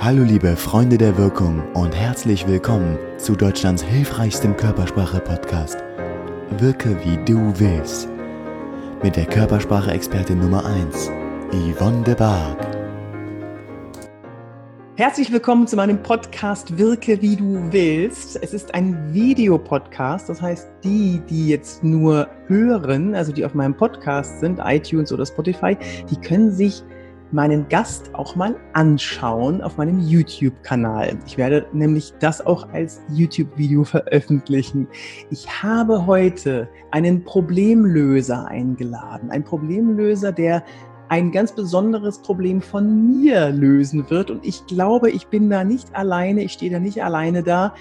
Hallo liebe Freunde der Wirkung und herzlich willkommen zu Deutschlands hilfreichstem Körpersprache-Podcast. Wirke wie du willst. Mit der Körpersprache-Expertin Nummer 1, Yvonne de Barg. Herzlich willkommen zu meinem Podcast Wirke wie du willst. Es ist ein Videopodcast, das heißt, die, die jetzt nur hören, also die auf meinem Podcast sind, iTunes oder Spotify, die können sich meinen Gast auch mal anschauen auf meinem YouTube-Kanal. Ich werde nämlich das auch als YouTube-Video veröffentlichen. Ich habe heute einen Problemlöser eingeladen. Ein Problemlöser, der ein ganz besonderes Problem von mir lösen wird. Und ich glaube, ich bin da nicht alleine, ich stehe da nicht alleine da.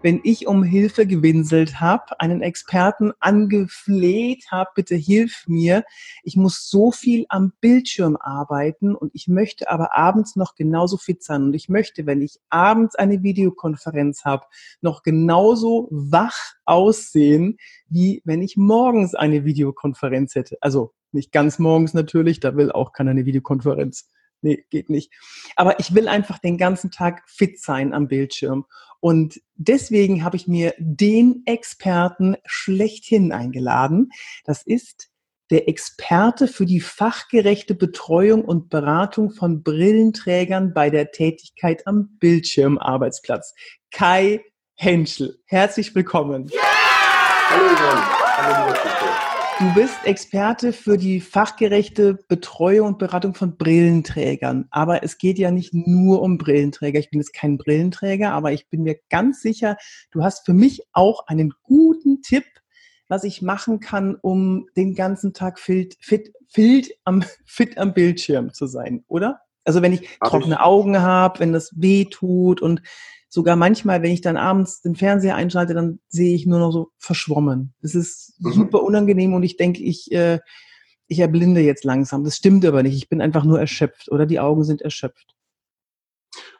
Wenn ich um Hilfe gewinselt habe, einen Experten angefleht habe, bitte hilf mir. Ich muss so viel am Bildschirm arbeiten und ich möchte aber abends noch genauso fit sein. Und ich möchte, wenn ich abends eine Videokonferenz habe, noch genauso wach aussehen, wie wenn ich morgens eine Videokonferenz hätte. Also nicht ganz morgens natürlich, da will auch keiner eine Videokonferenz. Nee, geht nicht. Aber ich will einfach den ganzen Tag fit sein am Bildschirm. Und deswegen habe ich mir den Experten schlechthin eingeladen. Das ist der Experte für die fachgerechte Betreuung und Beratung von Brillenträgern bei der Tätigkeit am Bildschirmarbeitsplatz. Kai Henschel. Herzlich willkommen. Yeah! Hallo. Hallo, liebe Du bist Experte für die fachgerechte Betreuung und Beratung von Brillenträgern. Aber es geht ja nicht nur um Brillenträger. Ich bin jetzt kein Brillenträger, aber ich bin mir ganz sicher, du hast für mich auch einen guten Tipp, was ich machen kann, um den ganzen Tag fit, fit, fit, am, fit am Bildschirm zu sein, oder? Also wenn ich trockene ich. Augen habe, wenn das weh tut und sogar manchmal, wenn ich dann abends den Fernseher einschalte, dann sehe ich nur noch so verschwommen. Das ist mhm. super unangenehm und ich denke, ich, äh, ich erblinde jetzt langsam. Das stimmt aber nicht. Ich bin einfach nur erschöpft oder die Augen sind erschöpft.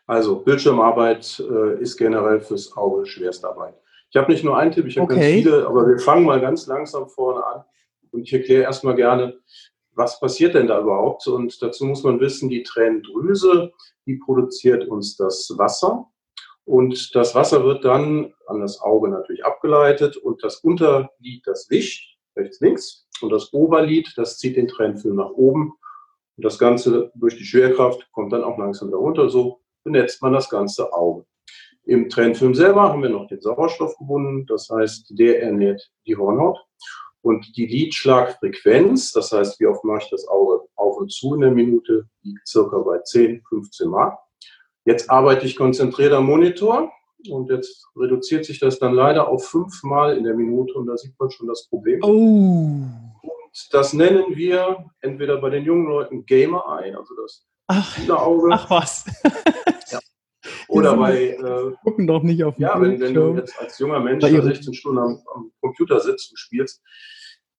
Also Bildschirmarbeit äh, ist generell fürs Auge Schwerstarbeit. Ich habe nicht nur einen Tipp, ich habe okay. ganz viele, aber wir fangen mal ganz langsam vorne an und ich erkläre erstmal gerne, was passiert denn da überhaupt? Und dazu muss man wissen, die Tränendrüse, die produziert uns das Wasser und das Wasser wird dann an das Auge natürlich abgeleitet und das Unterlid, das wischt, rechts, links. Und das Oberlid, das zieht den Tränenfilm nach oben. Und das Ganze durch die Schwerkraft kommt dann auch langsam darunter. So benetzt man das ganze Auge. Im Tränenfilm selber haben wir noch den Sauerstoff gebunden. Das heißt, der ernährt die Hornhaut. Und die Lidschlagfrequenz, das heißt, wie oft mache ich das Auge auf und zu in der Minute, liegt circa bei 10, 15 Mal. Jetzt arbeite ich konzentriert am Monitor und jetzt reduziert sich das dann leider auf fünfmal in der Minute und da sieht man schon das Problem. Oh. Und das nennen wir entweder bei den jungen Leuten Gamer Eye, also das ach, Auge. Ach was. ja. Oder bei. Äh, gucken doch nicht auf Ja, wenn, wenn, du jetzt als junger Mensch 16 Stunden am, am Computer sitzt und spielst,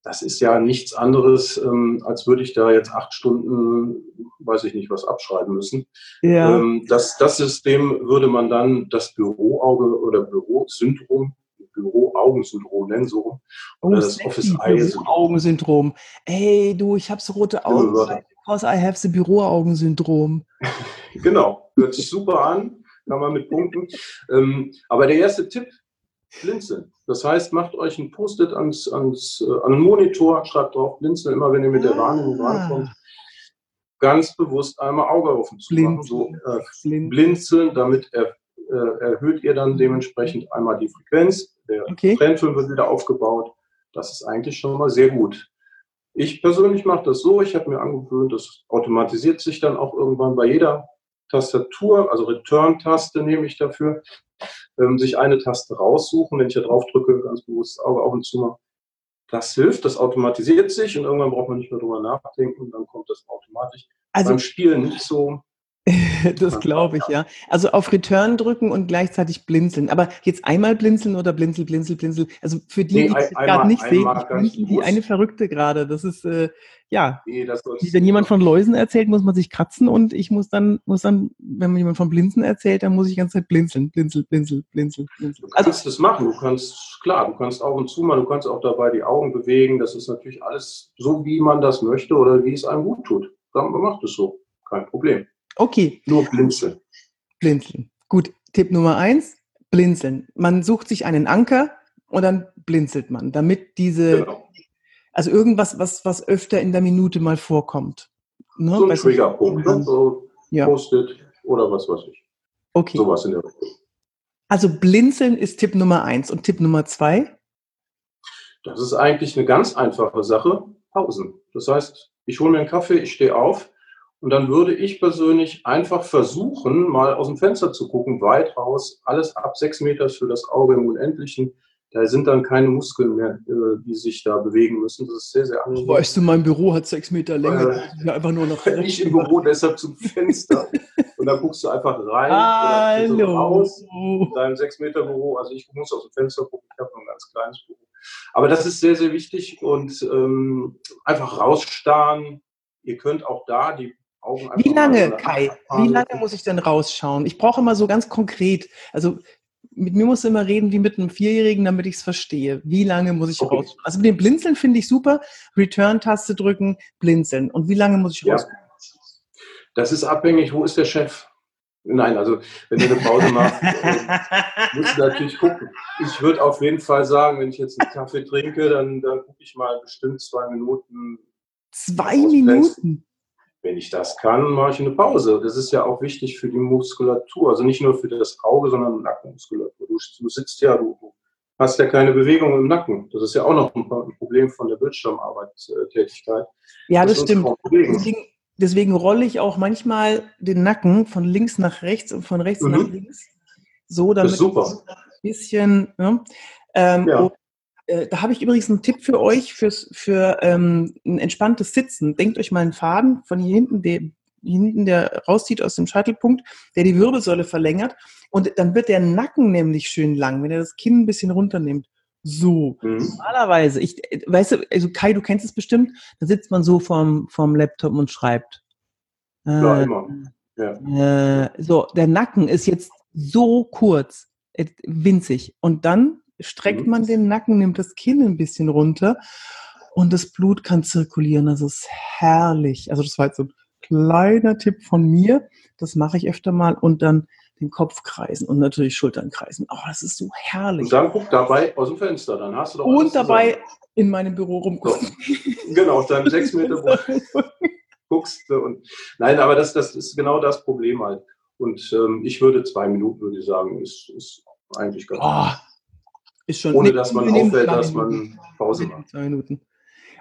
das ist ja nichts anderes, ähm, als würde ich da jetzt acht Stunden, weiß ich nicht, was abschreiben müssen. Ja. Ähm, das, das System würde man dann das Büroauge oder Bürosyndrom Büroaugensyndrom nennen, so. Oder oh, das Office Eye Büroaugensyndrom. Ey, du, ich habe so rote Augen. Because I have the Büroaugensyndrom. genau, hört sich super an, kann man mit punkten. Ähm, aber der erste Tipp, blinzeln. Das heißt, macht euch ein Post-it ans, ans, äh, an den Monitor, schreibt drauf blinzeln, immer wenn ihr mit der Wahrnehmung ah. rankommt. Ganz bewusst einmal Auge offen zu machen, so äh, blinzeln, damit er, äh, erhöht ihr dann dementsprechend einmal die Frequenz. Der okay. Trendfilm wird wieder aufgebaut. Das ist eigentlich schon mal sehr gut. Ich persönlich mache das so, ich habe mir angewöhnt, das automatisiert sich dann auch irgendwann bei jeder Tastatur, also Return-Taste nehme ich dafür, ähm, sich eine Taste raussuchen, wenn ich da drauf drücke, ganz bewusst das Auge auf und zu machen. Das hilft, das automatisiert sich und irgendwann braucht man nicht mehr drüber nachdenken, dann kommt das automatisch. Also, Beim Spielen nicht so. das glaube ich, ja. Also auf Return drücken und gleichzeitig blinzeln. Aber jetzt einmal blinzeln oder blinzel, blinzel, blinzel. Also für die, nee, die es gerade nicht sehen, ich blinzel wie eine Verrückte gerade. Das ist, äh, ja. Nee, das wenn jemand von Läusen erzählt, muss man sich kratzen und ich muss dann, muss dann, wenn jemand von Blinzen erzählt, dann muss ich die ganze Zeit blinzeln, blinzel, blinzel, blinzel, blinzel. Du kannst also, das machen. Du kannst, klar, du kannst auch und zu mal, du kannst auch dabei die Augen bewegen. Das ist natürlich alles so, wie man das möchte oder wie es einem gut tut. Dann macht es so. Kein Problem. Okay. Nur blinzeln. Blinzeln. Gut, Tipp Nummer eins, blinzeln. Man sucht sich einen Anker und dann blinzelt man, damit diese, genau. also irgendwas, was, was öfter in der Minute mal vorkommt. Ne? So ein Triggerpunkt, ne? so ja. Post-it oder was weiß ich. Okay. Sowas in der Richtung. Also blinzeln ist Tipp Nummer eins. Und Tipp Nummer zwei? Das ist eigentlich eine ganz einfache Sache. Pausen. Das heißt, ich hole mir einen Kaffee, ich stehe auf und dann würde ich persönlich einfach versuchen, mal aus dem Fenster zu gucken, weit raus, alles ab sechs Meter für das Auge im Unendlichen. Da sind dann keine Muskeln mehr, äh, die sich da bewegen müssen. Das ist sehr, sehr angenehm. Weißt du, mein Büro hat sechs Meter Länge. Äh, einfach nur noch ich im Büro deshalb zum Fenster. und dann guckst du einfach rein Hallo. oder raus in deinem sechs Meter Büro. Also ich muss aus dem Fenster gucken. Ich habe noch ein ganz kleines Büro. Aber das ist sehr, sehr wichtig und ähm, einfach rausstarren. Ihr könnt auch da die Augen Wie lange, Kai? Wie lange muss ich denn rausschauen? Ich brauche immer so ganz konkret, also mit mir musst du immer reden wie mit einem Vierjährigen, damit ich es verstehe. Wie lange muss ich okay. raus? Also mit dem Blinzeln finde ich super. Return-Taste drücken, blinzeln. Und wie lange muss ich ja. raus? Das ist abhängig, wo ist der Chef? Nein, also wenn du eine Pause machst, musst du natürlich gucken. Ich würde auf jeden Fall sagen, wenn ich jetzt einen Kaffee trinke, dann, dann gucke ich mal bestimmt zwei Minuten. Zwei Minuten? Wenn ich das kann, mache ich eine Pause. Das ist ja auch wichtig für die Muskulatur. Also nicht nur für das Auge, sondern Nackenmuskulatur. Du, du sitzt ja, du, du, hast ja keine Bewegung im Nacken. Das ist ja auch noch ein, ein Problem von der Bildschirmarbeitstätigkeit. Ja, das, das stimmt. Deswegen, deswegen rolle ich auch manchmal den Nacken von links nach rechts und von rechts mhm. nach links. So, damit das ist super. ein bisschen. Ne? Ähm, ja. Äh, da habe ich übrigens einen Tipp für euch fürs, für ähm, ein entspanntes Sitzen. Denkt euch mal einen Faden von hier hinten, der, hinten, der rauszieht aus dem Scheitelpunkt, der die Wirbelsäule verlängert. Und dann wird der Nacken nämlich schön lang, wenn er das Kinn ein bisschen runternimmt. So, mhm. normalerweise, ich, weißt du, also Kai, du kennst es bestimmt, da sitzt man so vorm, vorm Laptop und schreibt. Äh, ja, immer. Ja. Äh, so, der Nacken ist jetzt so kurz, äh, winzig. Und dann streckt mhm. man den Nacken, nimmt das Kinn ein bisschen runter und das Blut kann zirkulieren. Das ist herrlich. Also das war jetzt so ein kleiner Tipp von mir. Das mache ich öfter mal und dann den Kopf kreisen und natürlich Schultern kreisen. Oh, das ist so herrlich. Und dann guck dabei aus dem Fenster, dann hast du doch Und dabei zusammen. in meinem Büro rumgucken. So. Genau, dann sechs Meter guckst du und nein, aber das, das ist genau das Problem halt. Und ähm, ich würde zwei Minuten, würde ich sagen, ist, ist eigentlich ganz oh, ist schon, Ohne dass man auffällt, dass man Pause macht. Zwei Minuten.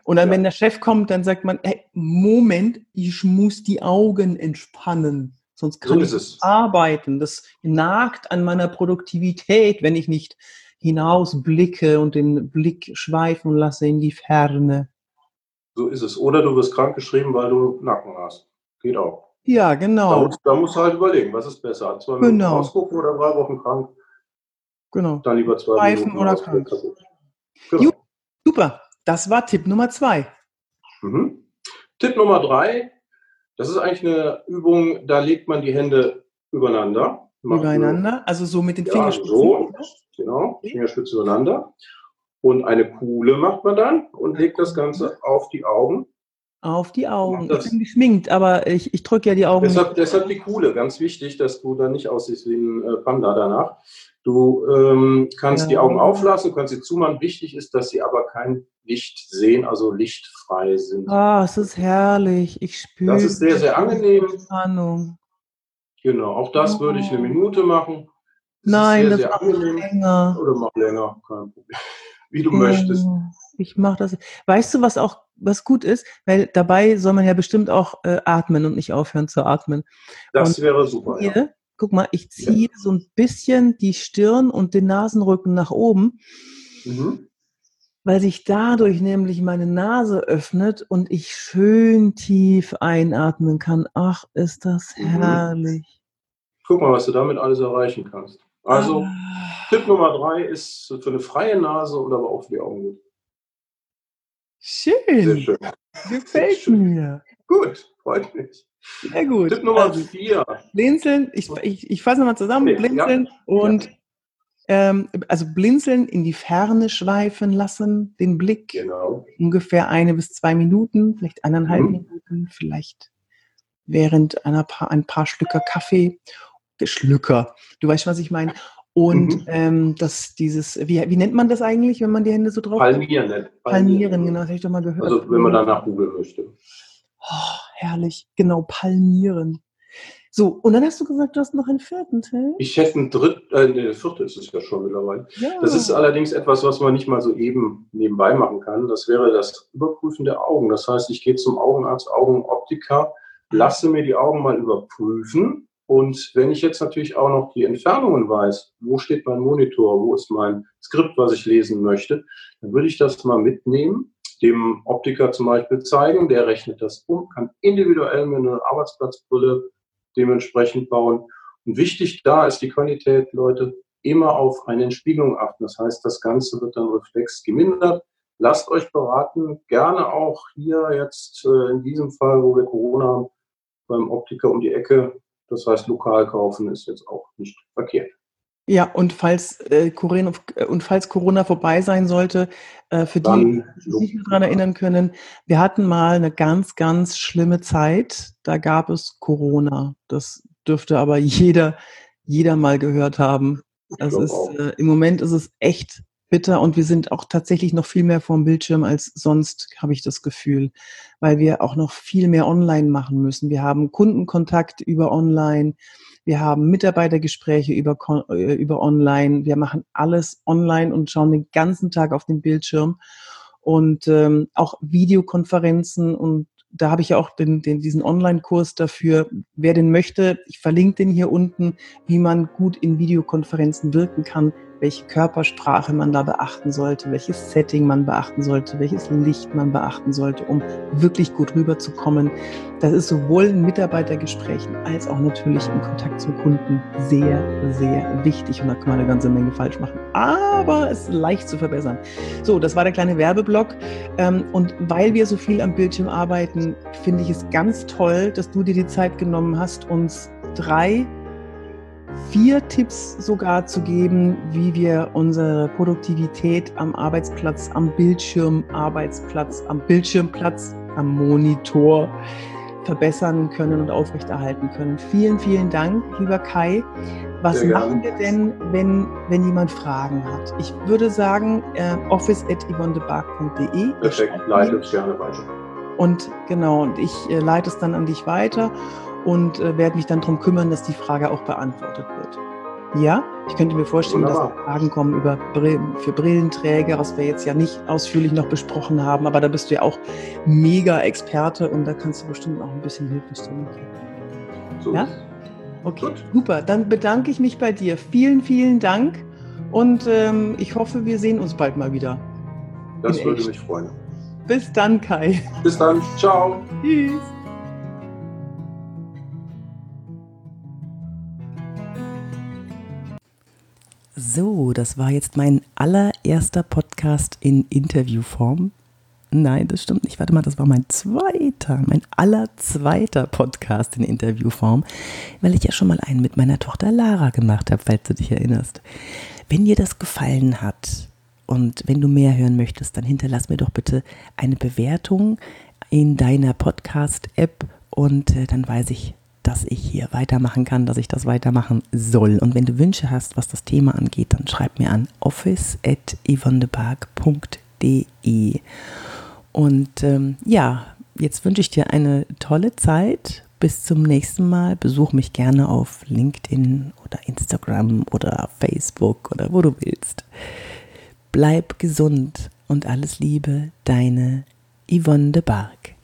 Und dann, ja. wenn der Chef kommt, dann sagt man, hey, Moment, ich muss die Augen entspannen. Sonst kann so ich arbeiten. Das nagt an meiner Produktivität, wenn ich nicht hinausblicke und den Blick schweifen lasse in die Ferne. So ist es. Oder du wirst krank geschrieben, weil du Nacken hast. Geht auch. Ja, genau. Da, da musst du halt überlegen, was ist besser? Zwei Minuten genau. ausgucken oder drei Wochen krank? Genau. Dann lieber zwei Pfeifen oder krank. Genau. Super. Das war Tipp Nummer zwei. Mhm. Tipp Nummer drei. Das ist eigentlich eine Übung, da legt man die Hände übereinander. Übereinander, also so mit den ja, Fingerspitzen. So, genau, Fingerspitzen übereinander. Und eine Kuhle macht man dann und legt das Ganze auf die Augen. Auf die Augen. Ich bin geschminkt, aber ich, ich drücke ja die Augen. Deshalb, deshalb die Kuhle, ganz wichtig, dass du dann nicht aussiehst wie ein äh, Panda danach. Du ähm, kannst ja. die Augen auflassen, kannst sie zumachen. Wichtig ist, dass sie aber kein Licht sehen, also lichtfrei sind. Ah, oh, es ist herrlich. Ich spüre. Das ist sehr, sehr angenehm. Spannung. Genau, auch das oh. würde ich eine Minute machen. Das Nein, sehr, das macht länger. Oder mach länger, kein Problem. Wie du oh. möchtest. Ich mache das. Weißt du, was auch was gut ist? Weil dabei soll man ja bestimmt auch äh, atmen und nicht aufhören zu atmen. Das und wäre super. Hier, ja. Guck mal, ich ziehe ja. so ein bisschen die Stirn und den Nasenrücken nach oben, mhm. weil sich dadurch nämlich meine Nase öffnet und ich schön tief einatmen kann. Ach, ist das mhm. herrlich. Guck mal, was du damit alles erreichen kannst. Also, ah. Tipp Nummer drei ist für eine freie Nase oder aber auch für die Augen gut. Schön. Sehr schön. Gefällt schön. mir. Gut, freut mich. Sehr gut. Tipp Nummer also, vier. Blinzeln, ich, ich, ich fasse nochmal zusammen. Okay, blinzeln ja. und ja. Ähm, also blinzeln in die Ferne schweifen lassen, den Blick. Genau. Ungefähr eine bis zwei Minuten, vielleicht eineinhalb mhm. Minuten, vielleicht während einer paar, ein paar Schlücker Kaffee. Schlücker. Du weißt, was ich meine. Und mhm. ähm, das, dieses, wie, wie nennt man das eigentlich, wenn man die Hände so drauf Palmieren. Palmieren, Palmieren genau, das habe ich doch mal gehört. Also wenn man danach googeln möchte. Oh, herrlich, genau, Palmieren. So, und dann hast du gesagt, du hast noch einen vierten Teil. Ich hätte einen dritten, äh, der vierte ist es ja schon mittlerweile. Ja. Das ist allerdings etwas, was man nicht mal so eben nebenbei machen kann. Das wäre das Überprüfen der Augen. Das heißt, ich gehe zum Augenarzt, Augenoptiker, lasse mir die Augen mal überprüfen und wenn ich jetzt natürlich auch noch die Entfernungen weiß, wo steht mein Monitor, wo ist mein Skript, was ich lesen möchte, dann würde ich das mal mitnehmen, dem Optiker zum Beispiel zeigen, der rechnet das um, kann individuell mir eine Arbeitsplatzbrille dementsprechend bauen. Und wichtig da ist die Qualität, Leute, immer auf eine Entspiegelung achten. Das heißt, das Ganze wird dann reflex gemindert. Lasst euch beraten, gerne auch hier jetzt äh, in diesem Fall, wo wir Corona haben, beim Optiker um die Ecke das heißt, lokal kaufen ist jetzt auch nicht verkehrt. Ja, und falls, äh, Corona, äh, und falls Corona vorbei sein sollte, äh, für die, die sich nicht daran erinnern können, wir hatten mal eine ganz, ganz schlimme Zeit. Da gab es Corona. Das dürfte aber jeder, jeder mal gehört haben. Das ist, äh, Im Moment ist es echt bitter und wir sind auch tatsächlich noch viel mehr vorm Bildschirm als sonst, habe ich das Gefühl, weil wir auch noch viel mehr online machen müssen. Wir haben Kundenkontakt über online, wir haben Mitarbeitergespräche über, äh, über online, wir machen alles online und schauen den ganzen Tag auf den Bildschirm und ähm, auch Videokonferenzen und da habe ich ja auch den, den, diesen Online-Kurs dafür. Wer den möchte, ich verlinke den hier unten, wie man gut in Videokonferenzen wirken kann welche Körpersprache man da beachten sollte, welches Setting man beachten sollte, welches Licht man beachten sollte, um wirklich gut rüberzukommen. Das ist sowohl in Mitarbeitergesprächen als auch natürlich im Kontakt zum Kunden sehr, sehr wichtig. Und da kann man eine ganze Menge falsch machen. Aber es ist leicht zu verbessern. So, das war der kleine Werbeblock. Ähm, und weil wir so viel am Bildschirm arbeiten, finde ich es ganz toll, dass du dir die Zeit genommen hast, uns drei vier Tipps sogar zu geben, wie wir unsere Produktivität am Arbeitsplatz, am Bildschirm, Arbeitsplatz, am Bildschirmplatz, am Monitor verbessern können und aufrechterhalten können. Vielen, vielen Dank, lieber Kai. Was machen wir denn, wenn, wenn jemand Fragen hat? Ich würde sagen, äh, office at yvonnebark.de. Perfekt, leite es gerne weiter. Und genau, und ich äh, leite es dann an dich weiter und äh, werde mich dann darum kümmern, dass die Frage auch beantwortet wird. Ja, ich könnte mir vorstellen, Wunderbar. dass Fragen kommen über Brillen, für Brillenträger, was wir jetzt ja nicht ausführlich noch besprochen haben, aber da bist du ja auch mega Experte und da kannst du bestimmt auch ein bisschen Hilfestellung geben. So. Ja? Okay, Gut. super. Dann bedanke ich mich bei dir. Vielen, vielen Dank und ähm, ich hoffe, wir sehen uns bald mal wieder. Das würde echt. mich freuen. Bis dann, Kai. Bis dann. Ciao. Tschüss. So, das war jetzt mein allererster Podcast in Interviewform. Nein, das stimmt nicht. Warte mal, das war mein zweiter, mein allerzweiter Podcast in Interviewform, weil ich ja schon mal einen mit meiner Tochter Lara gemacht habe, falls du dich erinnerst. Wenn dir das gefallen hat und wenn du mehr hören möchtest, dann hinterlass mir doch bitte eine Bewertung in deiner Podcast-App und äh, dann weiß ich, dass ich hier weitermachen kann, dass ich das weitermachen soll. Und wenn du Wünsche hast, was das Thema angeht, dann schreib mir an office.yvonnebark.de. Und ähm, ja, jetzt wünsche ich dir eine tolle Zeit. Bis zum nächsten Mal. Besuch mich gerne auf LinkedIn oder Instagram oder Facebook oder wo du willst. Bleib gesund und alles Liebe, deine Yvonne de Barg.